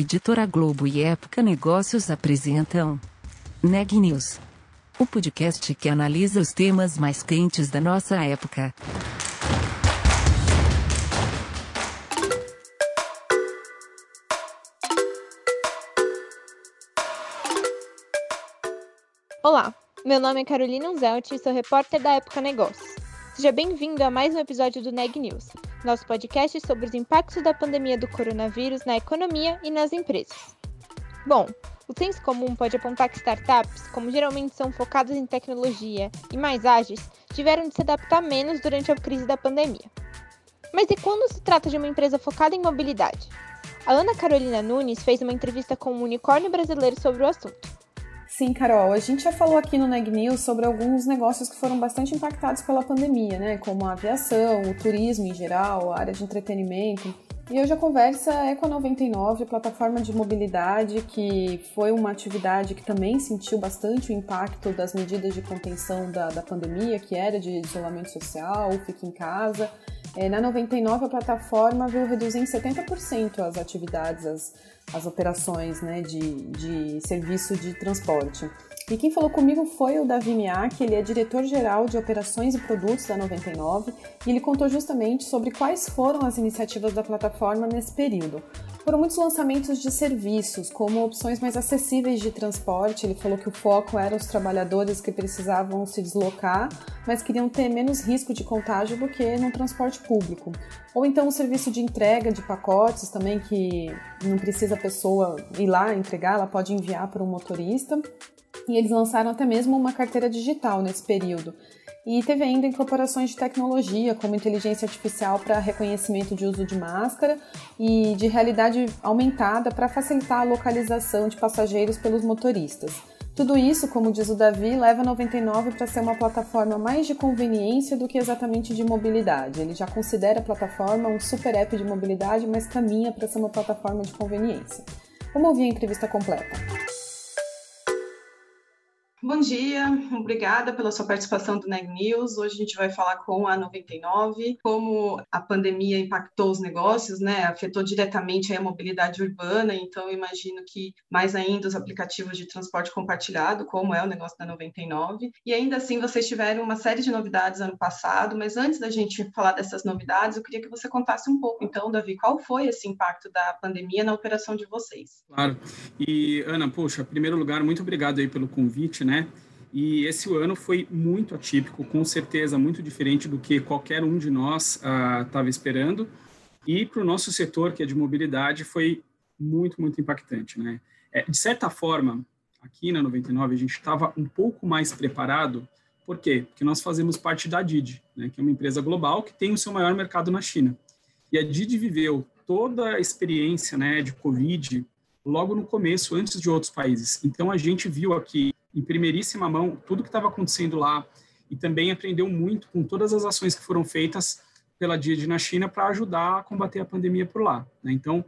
Editora Globo e Época Negócios apresentam Neg News, o podcast que analisa os temas mais quentes da nossa época. Olá, meu nome é Carolina Unzelt e sou repórter da Época Negócios. Seja bem-vindo a mais um episódio do Neg News, nosso podcast sobre os impactos da pandemia do coronavírus na economia e nas empresas. Bom, o senso comum pode apontar que startups, como geralmente são focadas em tecnologia e mais ágeis, tiveram de se adaptar menos durante a crise da pandemia. Mas e quando se trata de uma empresa focada em mobilidade? A Ana Carolina Nunes fez uma entrevista com um unicórnio brasileiro sobre o assunto. Sim, Carol, a gente já falou aqui no Neg News sobre alguns negócios que foram bastante impactados pela pandemia, né? Como a aviação, o turismo em geral, a área de entretenimento. E hoje a conversa é com a 99, plataforma de mobilidade, que foi uma atividade que também sentiu bastante o impacto das medidas de contenção da, da pandemia, que era de isolamento social, fique em casa. É, na 99, a plataforma viu reduzir em 70% as atividades, as, as operações né, de, de serviço de transporte. E quem falou comigo foi o Davi Miak, ele é diretor-geral de operações e produtos da 99, e ele contou justamente sobre quais foram as iniciativas da plataforma nesse período. Foram muitos lançamentos de serviços, como opções mais acessíveis de transporte. Ele falou que o foco era os trabalhadores que precisavam se deslocar, mas queriam ter menos risco de contágio do que no transporte público. Ou então o serviço de entrega de pacotes também, que não precisa a pessoa ir lá entregar, ela pode enviar para um motorista. E eles lançaram até mesmo uma carteira digital nesse período. E teve ainda incorporações de tecnologia, como inteligência artificial para reconhecimento de uso de máscara e de realidade aumentada para facilitar a localização de passageiros pelos motoristas. Tudo isso, como diz o Davi, leva a 99 para ser uma plataforma mais de conveniência do que exatamente de mobilidade. Ele já considera a plataforma um super app de mobilidade, mas caminha para ser uma plataforma de conveniência. Vamos ouvir a entrevista completa. Bom dia, obrigada pela sua participação do NEG News. Hoje a gente vai falar com a 99, como a pandemia impactou os negócios, né? Afetou diretamente a mobilidade urbana, então imagino que mais ainda os aplicativos de transporte compartilhado, como é o negócio da 99. E ainda assim, vocês tiveram uma série de novidades ano passado, mas antes da gente falar dessas novidades, eu queria que você contasse um pouco, então, Davi, qual foi esse impacto da pandemia na operação de vocês? Claro. E, Ana, poxa, em primeiro lugar, muito obrigado aí pelo convite, né? E esse ano foi muito atípico, com certeza muito diferente do que qualquer um de nós estava uh, esperando. E para o nosso setor, que é de mobilidade, foi muito, muito impactante. Né? É, de certa forma, aqui na 99, a gente estava um pouco mais preparado. Por quê? Porque nós fazemos parte da Didi, né, que é uma empresa global que tem o seu maior mercado na China. E a Didi viveu toda a experiência né, de Covid logo no começo, antes de outros países. Então, a gente viu aqui, em primeiríssima mão, tudo que estava acontecendo lá e também aprendeu muito com todas as ações que foram feitas pela DIAD na China para ajudar a combater a pandemia por lá. Né? Então,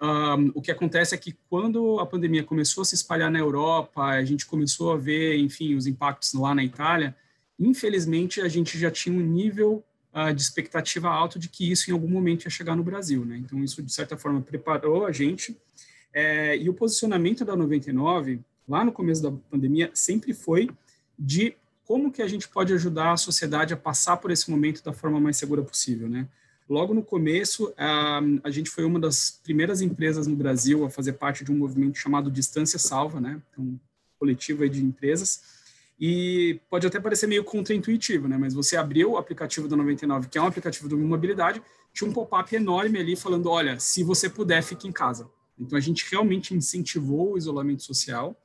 um, o que acontece é que quando a pandemia começou a se espalhar na Europa, a gente começou a ver, enfim, os impactos lá na Itália, infelizmente a gente já tinha um nível uh, de expectativa alto de que isso em algum momento ia chegar no Brasil. Né? Então, isso, de certa forma, preparou a gente é, e o posicionamento da 99, lá no começo da pandemia, sempre foi de como que a gente pode ajudar a sociedade a passar por esse momento da forma mais segura possível, né? Logo no começo, a, a gente foi uma das primeiras empresas no Brasil a fazer parte de um movimento chamado Distância Salva, né? Um coletivo de empresas. E pode até parecer meio contraintuitivo, né? Mas você abriu o aplicativo da 99, que é um aplicativo de mobilidade, tinha um pop-up enorme ali falando, olha, se você puder, fique em casa. Então, a gente realmente incentivou o isolamento social.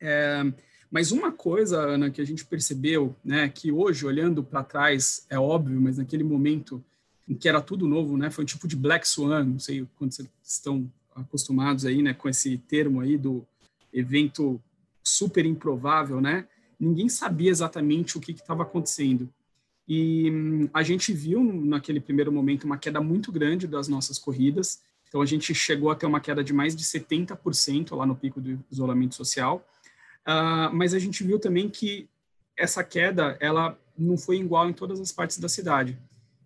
É, mas uma coisa, Ana, que a gente percebeu, né, que hoje, olhando para trás, é óbvio, mas naquele momento em que era tudo novo, né, foi um tipo de Black Swan, não sei quantos vocês estão acostumados aí, né, com esse termo aí do evento super improvável, né, ninguém sabia exatamente o que estava acontecendo. E hum, a gente viu naquele primeiro momento uma queda muito grande das nossas corridas, então, a gente chegou a ter uma queda de mais de 70% lá no pico do isolamento social, uh, mas a gente viu também que essa queda, ela não foi igual em todas as partes da cidade.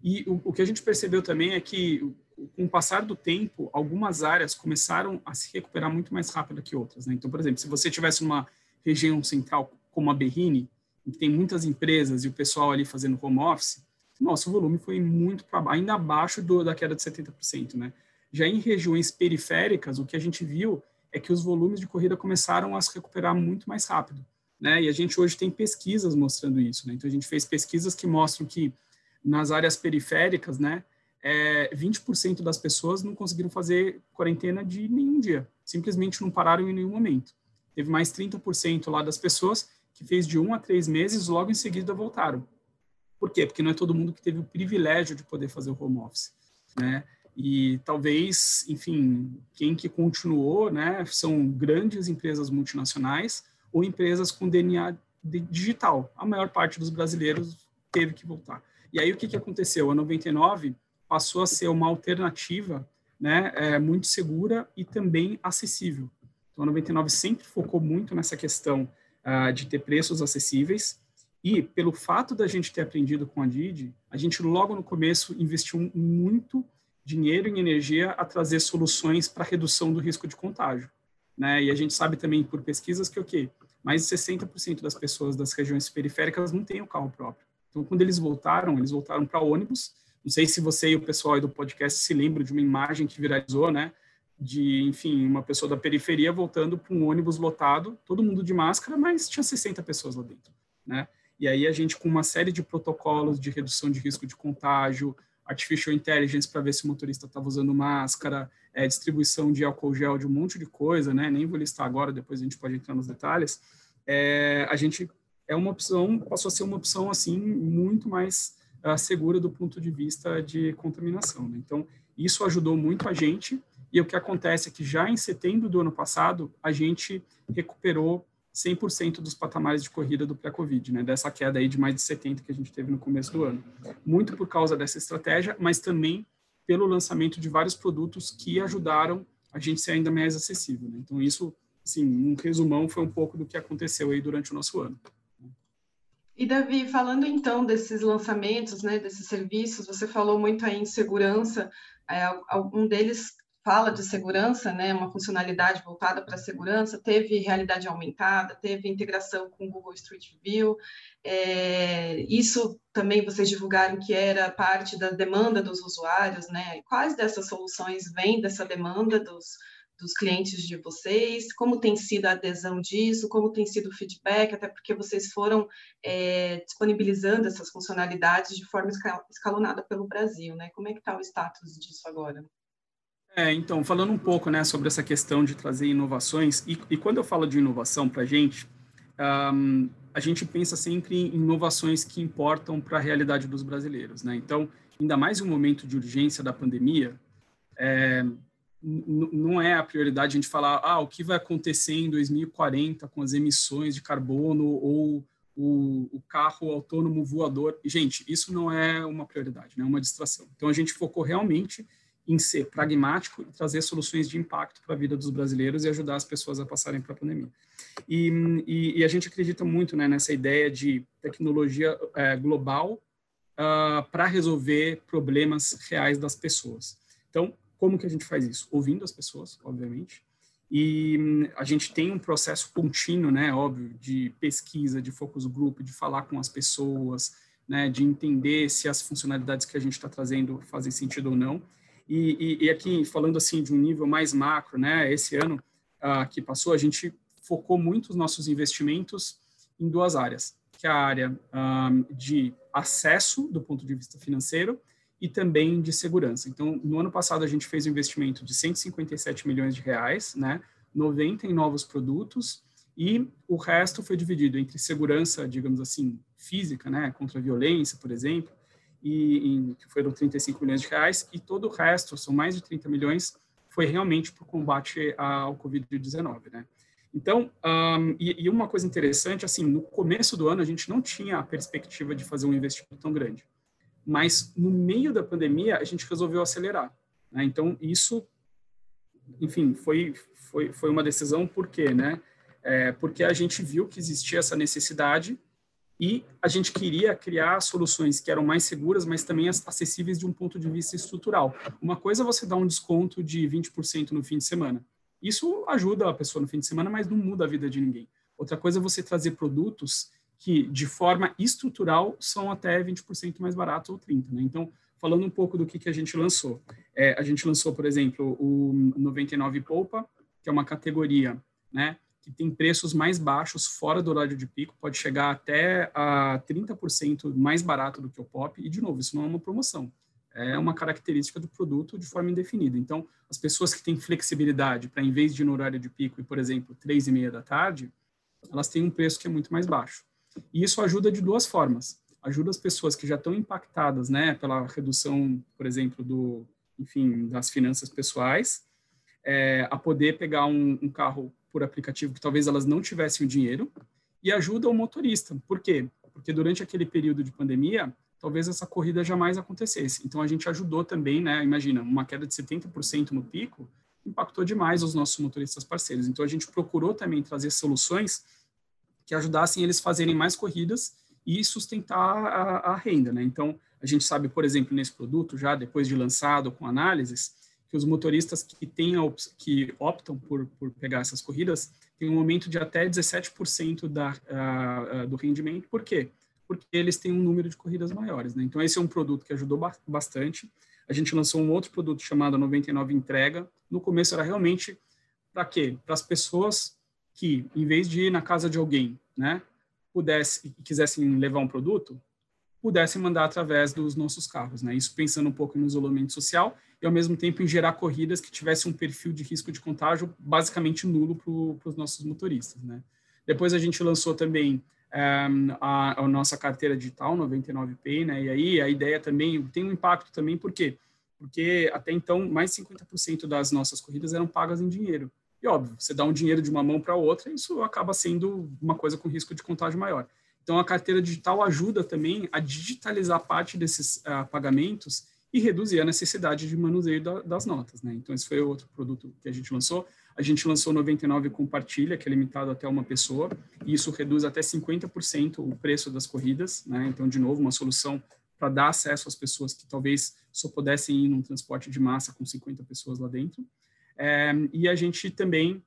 E o, o que a gente percebeu também é que com o passar do tempo, algumas áreas começaram a se recuperar muito mais rápido que outras. Né? Então, por exemplo, se você tivesse uma região central como a Berrini, que tem muitas empresas e o pessoal ali fazendo home office, nosso volume foi muito para ainda abaixo do, da queda de 70%, né? Já em regiões periféricas, o que a gente viu é que os volumes de corrida começaram a se recuperar muito mais rápido, né? E a gente hoje tem pesquisas mostrando isso, né? Então a gente fez pesquisas que mostram que nas áreas periféricas, né, é, 20% das pessoas não conseguiram fazer quarentena de nenhum dia, simplesmente não pararam em nenhum momento. Teve mais 30% lá das pessoas que fez de um a três meses, logo em seguida voltaram. Por quê? Porque não é todo mundo que teve o privilégio de poder fazer o home office, né? E talvez, enfim, quem que continuou, né, são grandes empresas multinacionais ou empresas com DNA digital. A maior parte dos brasileiros teve que voltar. E aí o que, que aconteceu? A 99 passou a ser uma alternativa né, é, muito segura e também acessível. Então, a 99 sempre focou muito nessa questão uh, de ter preços acessíveis e, pelo fato da gente ter aprendido com a Didi, a gente logo no começo investiu muito dinheiro e energia a trazer soluções para redução do risco de contágio. Né? E a gente sabe também por pesquisas que o quê? Mais de 60% das pessoas das regiões periféricas não têm o um carro próprio. Então, quando eles voltaram, eles voltaram para ônibus. Não sei se você e o pessoal do podcast se lembram de uma imagem que viralizou, né? De, enfim, uma pessoa da periferia voltando para um ônibus lotado, todo mundo de máscara, mas tinha 60 pessoas lá dentro, né? E aí a gente, com uma série de protocolos de redução de risco de contágio, artificial intelligence para ver se o motorista estava usando máscara, é, distribuição de álcool gel, de um monte de coisa, né? Nem vou listar agora, depois a gente pode entrar nos detalhes. É, a gente é uma opção, passou a ser uma opção assim muito mais uh, segura do ponto de vista de contaminação. Né? Então, isso ajudou muito a gente. E o que acontece é que já em setembro do ano passado, a gente recuperou 100% dos patamares de corrida do pré-Covid, né? Dessa queda aí de mais de 70 que a gente teve no começo do ano. Muito por causa dessa estratégia, mas também pelo lançamento de vários produtos que ajudaram a gente ser ainda mais acessível. Né? Então isso, assim, um resumão foi um pouco do que aconteceu aí durante o nosso ano. E Davi, falando então desses lançamentos, né, desses serviços, você falou muito aí em segurança. É, algum deles fala de segurança, né, uma funcionalidade voltada para a segurança, teve realidade aumentada, teve integração com o Google Street View. É, isso também vocês divulgaram que era parte da demanda dos usuários, né? Quais dessas soluções vêm dessa demanda dos dos clientes de vocês, como tem sido a adesão disso, como tem sido o feedback, até porque vocês foram é, disponibilizando essas funcionalidades de forma escalonada pelo Brasil, né? Como é que está o status disso agora? É, então, falando um pouco né, sobre essa questão de trazer inovações, e, e quando eu falo de inovação para a gente, um, a gente pensa sempre em inovações que importam para a realidade dos brasileiros. Né? Então, ainda mais um momento de urgência da pandemia, é, não é a prioridade a gente falar ah, o que vai acontecer em 2040 com as emissões de carbono ou o, o, carro autônomo voador. Gente, isso não é uma prioridade, né? é uma distração. Então, a gente focou realmente em ser pragmático e trazer soluções de impacto para a vida dos brasileiros e ajudar as pessoas a passarem para a pandemia. E, e, e, a gente acredita muito né, nessa ideia de tecnologia é, global uh, para resolver problemas reais das pessoas. Então, como que a gente faz isso? Ouvindo as pessoas, obviamente, e hum, a gente tem um processo contínuo, né, óbvio, de pesquisa, de focus group, de falar com as pessoas, né, de entender se as funcionalidades que a gente está trazendo fazem sentido ou não. E, e, e, aqui, falando assim de um nível mais macro, né, esse ano uh, que passou, a gente focou muito os nossos investimentos em duas áreas, que é a área um, ah, de acesso do ponto de vista financeiro e também de segurança. Então, no ano passado a gente fez um investimento de 157 milhões de reais, né, 90 em novos produtos e o resto foi dividido entre segurança, digamos assim, física, né, contra a violência, por exemplo, e em, que foram 35 milhões de reais e todo o resto, são mais de 30 milhões, foi realmente para o combate ao COVID-19, né? Então, um, e, e, uma coisa interessante, assim, no começo do ano a gente não tinha a perspectiva de fazer um investimento tão grande mas no meio da pandemia a gente resolveu acelerar. Né? Então isso, enfim, foi foi foi uma decisão por quê, né? É, porque a gente viu que existia essa necessidade E a gente queria criar soluções que eram mais seguras, mas também acessíveis de um ponto de vista estrutural. Uma coisa é você dar um desconto de 20% no fim de semana. Isso ajuda a pessoa no fim de semana, mas não muda a vida de ninguém. Outra coisa é você trazer produtos que, de forma estrutural, são até 20% mais baratos ou 30%. Né? Então, falando um pouco do que, que a gente lançou. É, a gente lançou, por exemplo, o 99 Poupa, que é uma categoria né, que tem preços mais baixos fora do horário de pico, pode chegar até a 30% mais barato do que o pop, e de novo, isso não é uma promoção, é uma característica do produto de forma indefinida. Então, as pessoas que têm flexibilidade para, em vez de ir no horário de pico e, por exemplo, três e meia da tarde, elas têm um preço que é muito mais baixo. E isso ajuda de duas formas. Ajuda as pessoas que já estão impactadas, né, pela redução, por exemplo, do, enfim, das finanças pessoais, é, a poder pegar um, um carro por aplicativo que talvez elas não tivessem o dinheiro e ajuda o motorista. Por quê? Porque durante aquele período de pandemia, talvez essa corrida jamais acontecesse. Então a gente ajudou também, né? Imagina, uma queda de 70% no pico impactou demais os nossos motoristas parceiros. Então a gente procurou também trazer soluções que ajudassem eles a fazerem mais corridas e sustentar a, a renda, né? Então a gente sabe, por exemplo, nesse produto já depois de lançado com análises, que os motoristas que, têm que optam por, por pegar essas corridas têm um aumento de até 17% da, do rendimento. Por quê? Porque eles têm um número de corridas maiores. Né? Então, esse é um produto que ajudou ba bastante. A gente lançou um outro produto chamado 99 Entrega. No começo era realmente para quê? Para as pessoas que, em vez de ir na casa de alguém, né, pudesse e quisessem levar um produto, pudessem mandar através dos nossos carros, né? Isso pensando um pouco no isolamento social e, ao mesmo tempo, em gerar corridas que tivessem um perfil de risco de contágio basicamente nulo para os nossos motoristas. Né? Depois a gente lançou também um, eh, a, a, nossa carteira digital, 99Pay, né? e aí a ideia também tem um impacto também, por quê? Porque até então, mais 50% das nossas corridas eram pagas em dinheiro. E óbvio, você dá um dinheiro de uma mão para outra, isso acaba sendo uma coisa com risco de contágio maior. Então, a carteira digital ajuda também a digitalizar parte desses uh, pagamentos e reduzir a necessidade de manuseio da, das notas. Né? Então, esse foi outro produto que a gente lançou. A gente lançou 99 Compartilha, que é limitado até uma pessoa, e isso reduz até 50% o preço das corridas. Né? Então, de novo, uma solução para dar acesso às pessoas que talvez só pudessem ir num transporte de massa com 50 pessoas lá dentro. É, e a gente também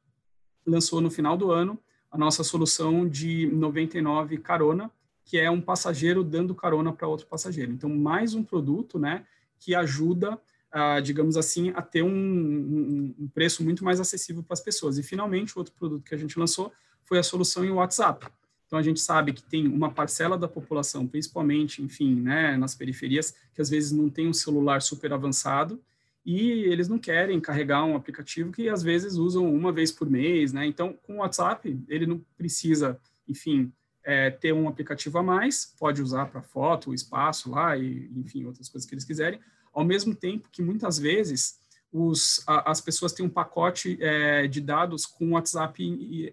lançou no final do ano a nossa solução de 99 carona, que é um passageiro dando carona para outro passageiro. Então, mais um produto, né, que ajuda, uh, digamos assim, a ter um, um, um preço muito mais acessível para as pessoas. E, finalmente, outro produto que a gente lançou foi a solução em WhatsApp. Então, a gente sabe que tem uma parcela da população, principalmente, enfim, né, nas periferias, que às vezes não tem um celular super avançado e eles não querem carregar um aplicativo que às vezes usam uma vez por mês, né? Então, com o WhatsApp, ele não precisa, enfim, é, ter um aplicativo a mais, pode usar para foto, espaço lá e, enfim, outras coisas que eles quiserem, ao mesmo tempo que muitas vezes os, a, as pessoas têm um pacote é, de dados com WhatsApp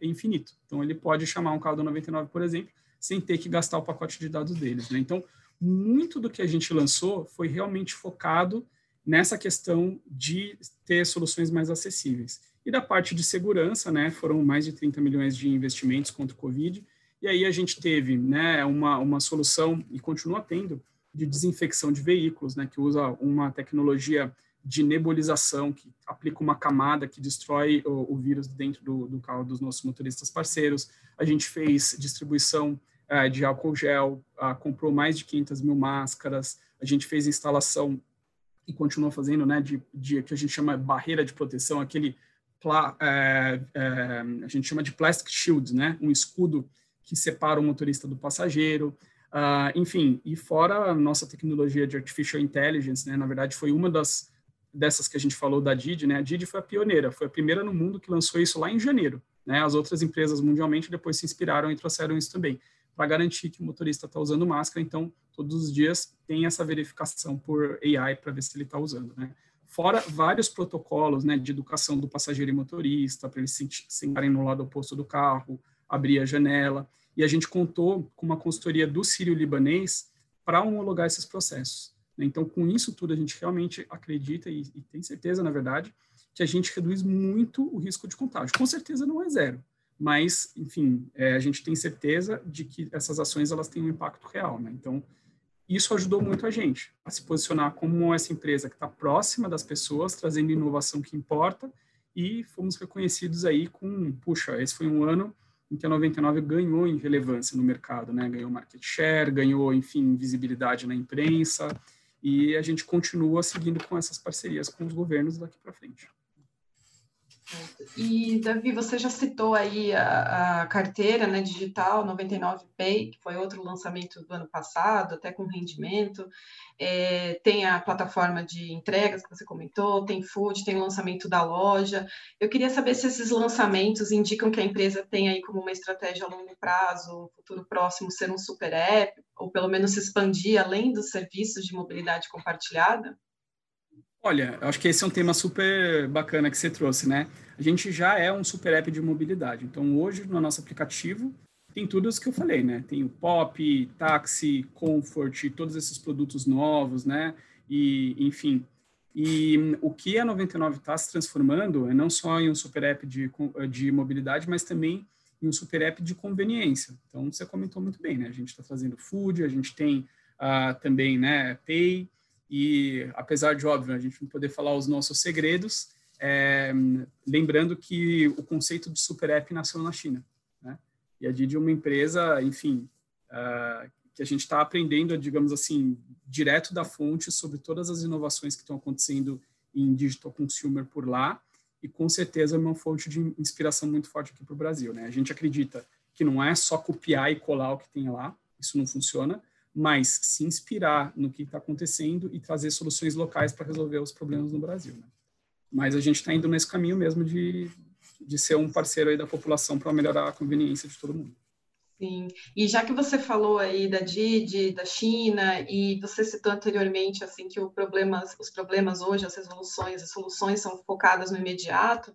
infinito. Então, ele pode chamar um carro do 99, por exemplo, sem ter que gastar o pacote de dados deles. Né? Então, muito do que a gente lançou foi realmente focado nessa questão de ter soluções mais acessíveis. E da parte de segurança, né, foram mais de 30 milhões de investimentos contra o Covid, e aí a gente teve né, uma, uma solução, e continua tendo, de desinfecção de veículos, né, que usa uma tecnologia de nebulização, que aplica uma camada que destrói o, o vírus dentro do, do, carro dos nossos motoristas parceiros. A gente fez distribuição uh, de álcool gel, uh, comprou mais de 500 mil máscaras, a gente fez instalação e continua fazendo, né, de, de que a gente chama barreira de proteção, aquele pla, é, é, a gente chama de plastic shield, né, um escudo que separa o motorista do passageiro, uh, enfim, e fora a nossa tecnologia de artificial intelligence, né, na verdade foi uma das dessas que a gente falou da Didi, né, a Didi foi a pioneira, foi a primeira no mundo que lançou isso lá em janeiro, né, as outras empresas mundialmente depois se inspiraram e trouxeram isso também, para garantir que o motorista está usando máscara, então todos os dias tem essa verificação por AI para ver se ele está usando, né. Fora vários protocolos, né, de educação do passageiro e motorista, para eles se sentarem no lado oposto do carro, abrir a janela, e a gente contou com uma consultoria do Sírio Libanês para homologar esses processos. Né? Então, com isso tudo, a gente realmente acredita e, e, tem certeza, na verdade, que a gente reduz muito o risco de contágio. Com certeza não é zero, mas, enfim, é, a gente tem certeza de que essas ações elas têm um impacto real, né? Então, isso ajudou muito a gente a se posicionar como essa empresa que está próxima das pessoas, trazendo inovação que importa, e fomos reconhecidos aí com, puxa, esse foi um ano em que a 99 ganhou em relevância no mercado, né? Ganhou market share, ganhou, enfim, visibilidade na imprensa, e a gente continua seguindo com essas parcerias com os governos daqui para frente. E, Davi, você já citou aí a, a, carteira né, digital 99Pay, que foi outro lançamento do ano passado, até com rendimento. É, tem a plataforma de entregas que você comentou, tem food, tem o lançamento da loja. Eu queria saber se esses lançamentos indicam que a empresa tem aí como uma estratégia a longo prazo, futuro próximo, ser um super app, ou pelo menos se expandir além dos serviços de mobilidade compartilhada? Olha, eu acho que esse é um tema super bacana que você trouxe, né? A gente já é um super app de mobilidade. Então, hoje, no nosso aplicativo, tem tudo isso que eu falei, né? Tem o Pop, Táxi, Comfort, todos esses produtos novos, né? E, enfim. E o que a 99 está se transformando é não só em um super app de, de mobilidade, mas também em um super app de conveniência. Então, você comentou muito bem, né? A gente está trazendo food, a gente tem uh, também, né, Pay, e apesar de, óbvio, a gente não poder falar os nossos segredos, é, lembrando que o conceito de super app nasceu na China. Né? E a Didi é uma empresa, enfim, uh, que a gente está aprendendo, digamos assim, direto da fonte sobre todas as inovações que estão acontecendo em digital consumer por lá, e com certeza é uma fonte de inspiração muito forte aqui para o Brasil. Né? A gente acredita que não é só copiar e colar o que tem lá, isso não funciona, mas se inspirar no que está acontecendo e trazer soluções locais para resolver os problemas no Brasil. Né? Mas a gente está indo nesse caminho mesmo de, de ser um parceiro aí da população para melhorar a conveniência de todo mundo. Sim, e já que você falou aí da Didi, da China, e você citou anteriormente assim que o problema, os problemas hoje, as resoluções, as soluções são focadas no imediato,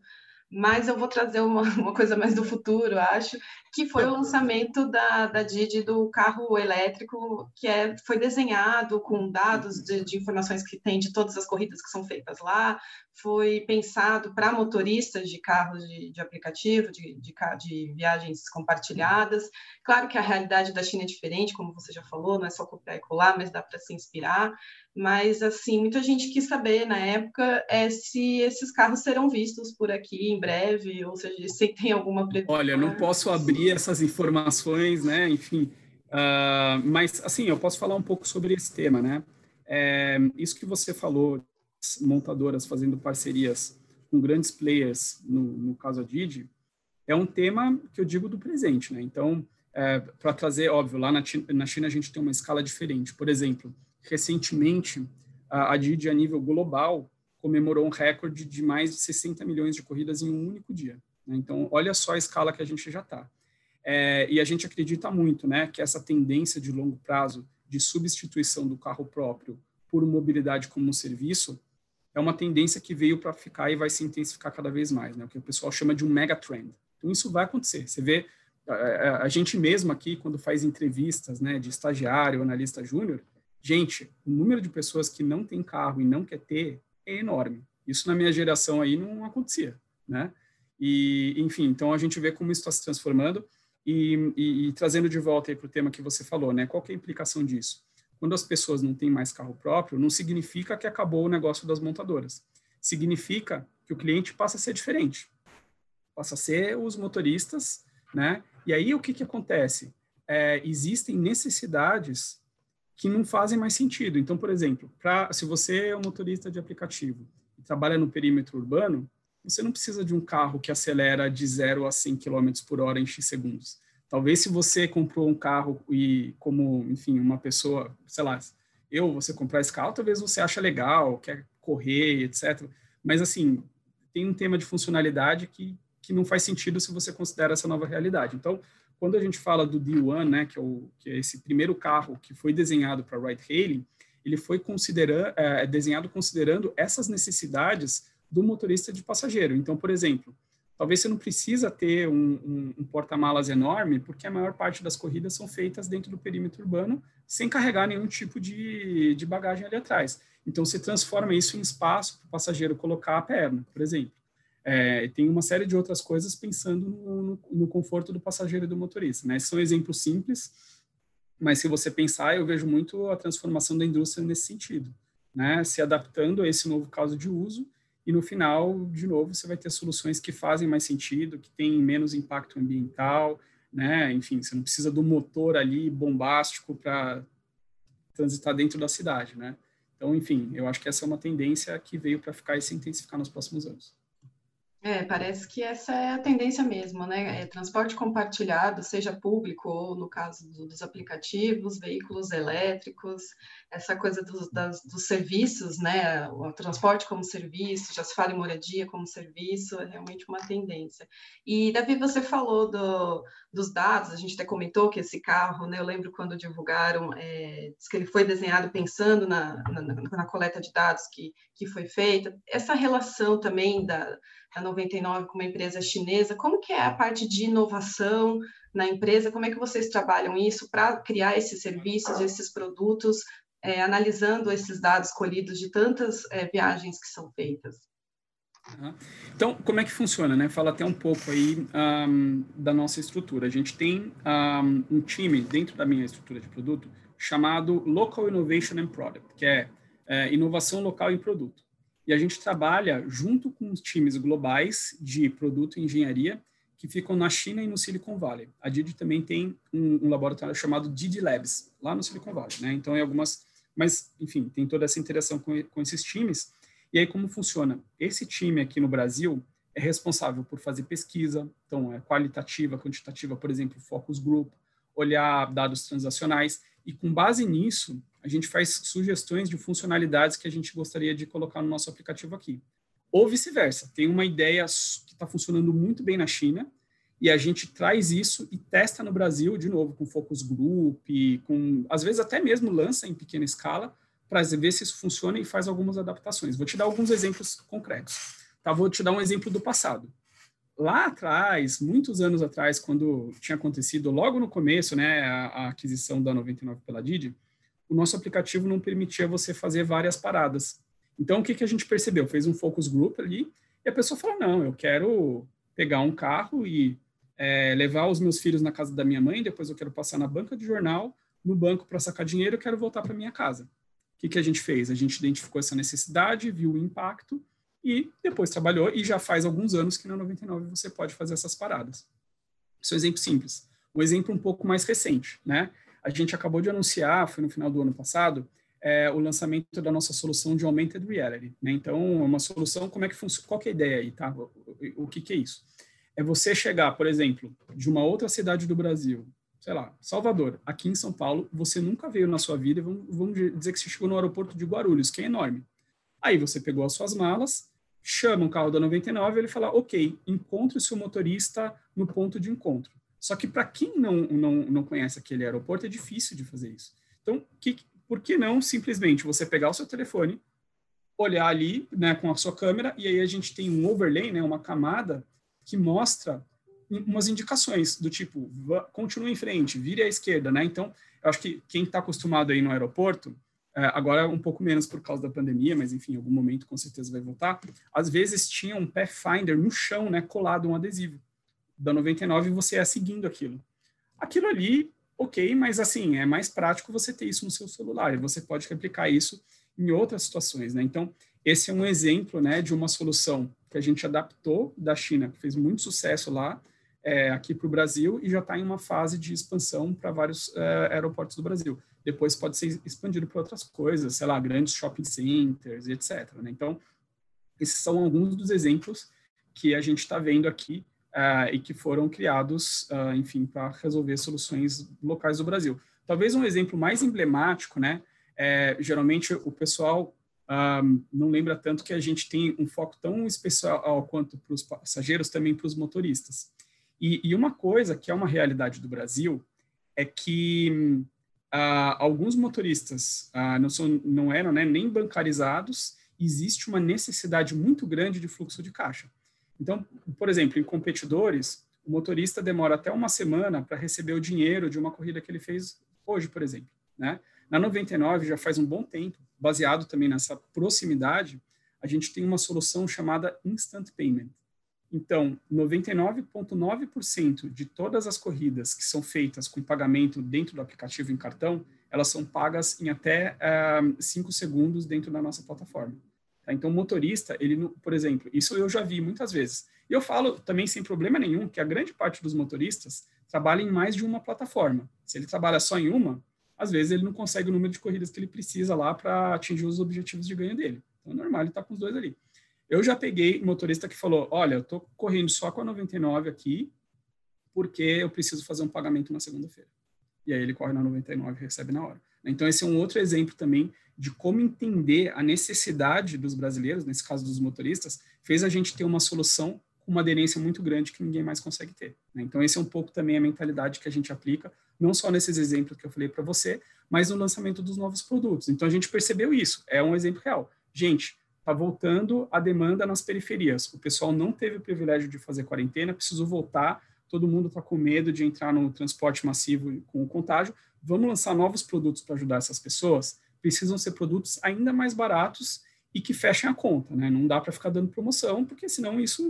mas eu vou trazer uma, uma coisa mais do futuro, acho, que foi o lançamento da, da Didi do carro elétrico, que é, foi desenhado com dados de, de informações que tem de todas as corridas que são feitas lá, foi pensado para motoristas de carros de, de aplicativo, de, de, de, viagens compartilhadas. Claro que a realidade da China é diferente, como você já falou, não é só copiar e colar, mas dá para se inspirar. Mas, assim, muita gente quis saber na época é, se esses carros serão vistos por aqui em breve, ou seja, se tem alguma previsão. Olha, não posso abrir essas informações, né? Enfim, uh, mas, assim, eu posso falar um pouco sobre esse tema, né? É, isso que você falou montadoras fazendo parcerias com grandes players, no, no caso a Didi, é um tema que eu digo do presente, né? Então, é, para trazer, óbvio, lá na, na China a gente tem uma escala diferente. Por exemplo, recentemente, a, a Didi, a nível global, comemorou um recorde de mais de 60 milhões de corridas em um único dia. Né? Então, olha só a escala que a gente já está. É, e a gente acredita muito né, que essa tendência de longo prazo de substituição do carro próprio por mobilidade como um serviço é uma tendência que veio para ficar e vai se intensificar cada vez mais, né? O que o pessoal chama de um mega trend. Então isso vai acontecer. Você vê a, a gente mesmo aqui quando faz entrevistas, né, de estagiário, analista júnior, gente, o número de pessoas que não tem carro e não quer ter é enorme. Isso na minha geração aí não acontecia, né? E enfim, então a gente vê como isso está se transformando e, e, e trazendo de volta aí para o tema que você falou, né? Qual é a implicação disso? Quando as pessoas não têm mais carro próprio, não significa que acabou o negócio das montadoras. Significa que o cliente passa a ser diferente. Passa a ser os motoristas, né? E aí o que, que acontece? É, existem necessidades que não fazem mais sentido. Então, por exemplo, pra, se você é um motorista de aplicativo e trabalha no perímetro urbano, você não precisa de um carro que acelera de 0 a 100 km por hora em X segundos. Talvez se você comprou um carro e como, enfim, uma pessoa, sei lá, eu, você comprar esse carro, talvez você acha legal, quer correr, etc. Mas, assim, tem um tema de funcionalidade que, que não faz sentido se você considera essa nova realidade. Então, quando a gente fala do D1, né, que é, o, que é esse primeiro carro que foi desenhado para ride-hailing, ele foi é, desenhado considerando essas necessidades do motorista de passageiro. Então, por exemplo, Talvez você não precisa ter um, um, um porta-malas enorme, porque a maior parte das corridas são feitas dentro do perímetro urbano, sem carregar nenhum tipo de, de bagagem ali atrás. Então, você transforma isso em espaço para o passageiro colocar a perna, por exemplo. É, tem uma série de outras coisas pensando no, no, no, conforto do passageiro e do motorista. Né? São exemplos simples, mas se você pensar, eu vejo muito a transformação da indústria nesse sentido, né? se adaptando a esse novo caso de uso e no final, de novo, você vai ter soluções que fazem mais sentido, que têm menos impacto ambiental, né? Enfim, você não precisa do motor ali bombástico para transitar dentro da cidade, né? Então, enfim, eu acho que essa é uma tendência que veio para ficar e se intensificar nos próximos anos. É, parece que essa é a tendência mesmo, né? É, transporte compartilhado, seja público ou, no caso do, dos aplicativos, veículos elétricos, essa coisa dos, das, dos serviços, né? O transporte como serviço, já se fala em moradia como serviço, é realmente uma tendência. E, Davi, você falou do, dos dados, a gente até comentou que esse carro, né? Eu lembro quando divulgaram, é, diz que ele foi desenhado pensando na, na, na coleta de dados que, que foi feita. Essa relação também da a 99 como uma empresa chinesa, como que é a parte de inovação na empresa, como é que vocês trabalham isso para criar esses serviços, esses produtos, é, analisando esses dados colhidos de tantas é, viagens que são feitas? Então, como é que funciona, né? Fala até um pouco aí um, da nossa estrutura. A gente tem um, um, time dentro da minha estrutura de produto chamado Local Innovation and Product, que é, é inovação local em produto. E a gente trabalha junto com os times globais de produto e engenharia que ficam na China e no Silicon Valley. A Didi também tem um, um laboratório chamado Didi Labs, lá no Silicon Valley. Né? Então, é algumas... Mas, enfim, tem toda essa interação com, com esses times. E aí, como funciona? Esse time aqui no Brasil é responsável por fazer pesquisa, então, é qualitativa, quantitativa, por exemplo, focus group, olhar dados transacionais, e com base nisso, a gente faz sugestões de funcionalidades que a gente gostaria de colocar no nosso aplicativo aqui. Ou vice-versa, tem uma ideia que está funcionando muito bem na China, e a gente traz isso e testa no Brasil, de novo, com focus group, com, às vezes até mesmo lança em pequena escala, para ver se isso funciona e faz algumas adaptações. Vou te dar alguns exemplos concretos. Tá? Vou te dar um exemplo do passado lá atrás, muitos anos atrás, quando tinha acontecido logo no começo, né, a, a, aquisição da 99 pela Didi, o nosso aplicativo não permitia você fazer várias paradas. Então, o que, que a gente percebeu? Fez um focus group ali e a pessoa falou, não, eu quero pegar um carro e é, levar os meus filhos na casa da minha mãe, depois eu quero passar na banca de jornal, no banco para sacar dinheiro, eu quero voltar para minha casa. O que, que a gente fez? A gente identificou essa necessidade, viu o impacto e depois trabalhou e já faz alguns anos que na 99 você pode fazer essas paradas. Isso é um exemplo simples. Um exemplo um pouco mais recente, né? A gente acabou de anunciar, foi no final do ano passado, é, o lançamento da nossa solução de Augmented Reality. Né? Então, é uma solução, como é que funciona? Qual que é a ideia aí, tá? O, o, que, que é isso? É você chegar, por exemplo, de uma outra cidade do Brasil, sei lá, Salvador, aqui em São Paulo, você nunca veio na sua vida, vamos, vamos dizer que você chegou no aeroporto de Guarulhos, que é enorme. Aí você pegou as suas malas, chama um carro da 99 ele fala, ok, encontre o seu motorista no ponto de encontro. Só que para quem não, não, não conhece aquele aeroporto, é difícil de fazer isso. Então, que, por que não simplesmente você pegar o seu telefone, olhar ali né, com a sua câmera, e aí a gente tem um overlay, né, uma camada que mostra umas indicações do tipo, continue em frente, vire à esquerda, né? Então, eu acho que quem está acostumado aí no aeroporto, é, agora um pouco menos por causa da pandemia, mas enfim, em algum momento com certeza vai voltar. Às vezes tinha um Pathfinder no chão, né, colado um adesivo da 99 e você ia seguindo aquilo. Aquilo ali, ok, mas assim, é mais prático você ter isso no seu celular e você pode replicar isso em outras situações, né? Então, esse é um exemplo, né, de uma solução que a gente adaptou da China, que fez muito sucesso lá, é, aqui para o Brasil e já está em uma fase de expansão para vários é, aeroportos do Brasil depois pode ser expandido para outras coisas, sei lá, grandes shopping centers etc. Né? Então, esses são alguns dos exemplos que a gente está vendo aqui uh, e que foram criados, uh, enfim, para resolver soluções locais do Brasil. Talvez um exemplo mais emblemático, né? É, geralmente o pessoal um, não lembra tanto que a gente tem um foco tão especial quanto para os passageiros, também para os motoristas. E, e, uma coisa que é uma realidade do Brasil é que ah, alguns motoristas ah, não, são, não eram né, nem bancarizados, existe uma necessidade muito grande de fluxo de caixa. Então, por exemplo, em competidores, o motorista demora até uma semana para receber o dinheiro de uma corrida que ele fez hoje, por exemplo. Né? Na 99, já faz um bom tempo, baseado também nessa proximidade, a gente tem uma solução chamada Instant Payment. Então, 99,9% de todas as corridas que são feitas com pagamento dentro do aplicativo em cartão, elas são pagas em até 5 uh, segundos dentro da nossa plataforma. Tá? Então, o motorista, ele, por exemplo, isso eu já vi muitas vezes. E eu falo também sem problema nenhum que a grande parte dos motoristas trabalha em mais de uma plataforma. Se ele trabalha só em uma, às vezes ele não consegue o número de corridas que ele precisa lá para atingir os objetivos de ganho dele. Então, é normal ele estar tá com os dois ali. Eu já peguei motorista que falou: Olha, eu estou correndo só com a 99 aqui, porque eu preciso fazer um pagamento na segunda-feira. E aí ele corre na 99 e recebe na hora. Então, esse é um outro exemplo também de como entender a necessidade dos brasileiros, nesse caso dos motoristas, fez a gente ter uma solução com uma aderência muito grande que ninguém mais consegue ter. Né? Então, esse é um pouco também a mentalidade que a gente aplica, não só nesses exemplos que eu falei para você, mas no lançamento dos novos produtos. Então, a gente percebeu isso, é um exemplo real. Gente, está voltando a demanda nas periferias. O pessoal não teve o privilégio de fazer quarentena, precisou voltar, todo mundo está com medo de entrar no transporte massivo com o contágio. Vamos lançar novos produtos para ajudar essas pessoas? Precisam ser produtos ainda mais baratos e que fechem a conta, né? Não dá para ficar dando promoção, porque senão isso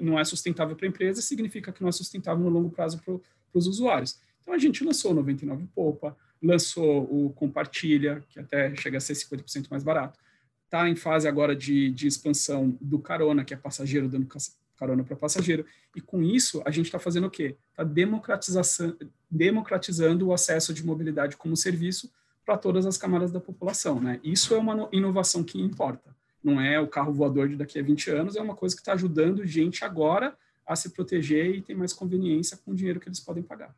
não é sustentável para a empresa, significa que não é sustentável no longo prazo para os usuários. Então a gente lançou o 99 Poupa, lançou o Compartilha, que até chega a ser 50% mais barato está em fase agora de, de expansão do carona, que é passageiro dando carona para passageiro. E com isso, a gente está fazendo o quê? Está democratizando o acesso de mobilidade como serviço para todas as camadas da população. Né? Isso é uma inovação que importa. Não é o carro voador de daqui a 20 anos, é uma coisa que está ajudando gente agora a se proteger e ter mais conveniência com o dinheiro que eles podem pagar.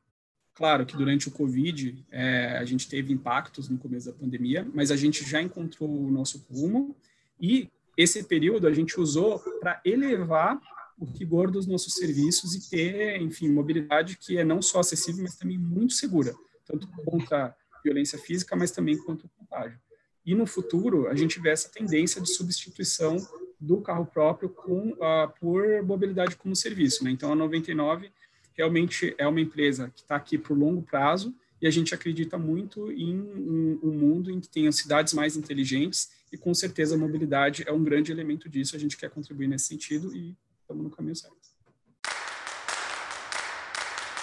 Claro que durante o Covid é, a gente teve impactos no começo da pandemia, mas a gente já encontrou o nosso rumo e esse período a gente usou para elevar o rigor dos nossos serviços e ter, enfim, mobilidade que é não só acessível, mas também muito segura, tanto contra violência física, mas também contra o contágio. E no futuro, a gente vê essa tendência de substituição do carro próprio com, uh, por mobilidade como serviço. Né? Então, a 99 realmente é uma empresa que está aqui por longo prazo e a gente acredita muito em um, um, mundo em que tenha cidades mais inteligentes e com certeza a mobilidade é um grande elemento disso. A gente quer contribuir nesse sentido e estamos no caminho certo.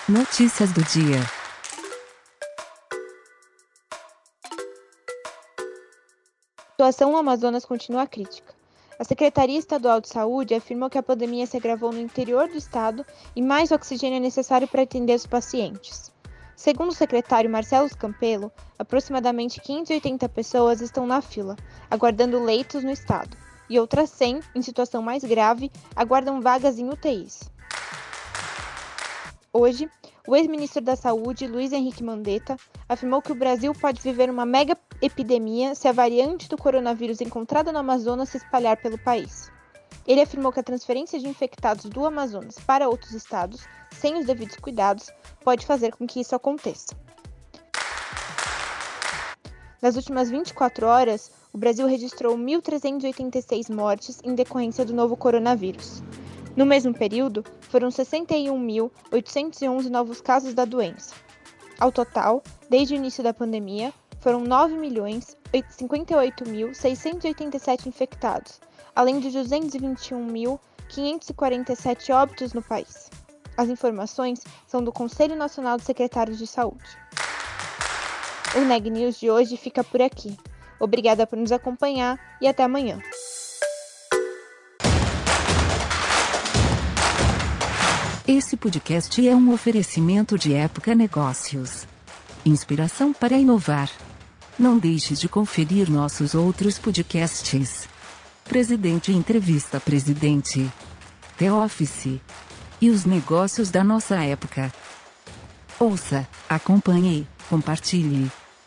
Notícias do dia. A situação no Amazonas continua crítica. A Secretaria Estadual de Saúde afirmou que a pandemia se agravou no interior do estado e mais oxigênio é necessário para atender os pacientes. Segundo o secretário Marcelo Campelo, aproximadamente 580 pessoas estão na fila, aguardando leitos no estado, e outras 100, em situação mais grave, aguardam vagas em UTIs. Hoje, o ex-ministro da Saúde, Luiz Henrique Mandetta, afirmou que o Brasil pode viver uma mega epidemia se a variante do coronavírus encontrada no Amazonas se espalhar pelo país. Ele afirmou que a transferência de infectados do Amazonas para outros estados, sem os devidos cuidados, pode fazer com que isso aconteça. Nas últimas 24 horas, o Brasil registrou 1.386 mortes em decorrência do novo coronavírus. No mesmo período, foram 61.811 novos casos da doença. Ao total, desde o início da pandemia, foram 9.058.687 infectados, além de 221.547 óbitos no país. As informações são do Conselho Nacional de Secretários de Saúde. O Neg News de hoje fica por aqui. Obrigada por nos acompanhar e até amanhã. Esse podcast é um oferecimento de Época Negócios. Inspiração para inovar. Não deixe de conferir nossos outros podcasts. Presidente Entrevista Presidente. The Office. E os negócios da nossa época. Ouça, acompanhe, compartilhe.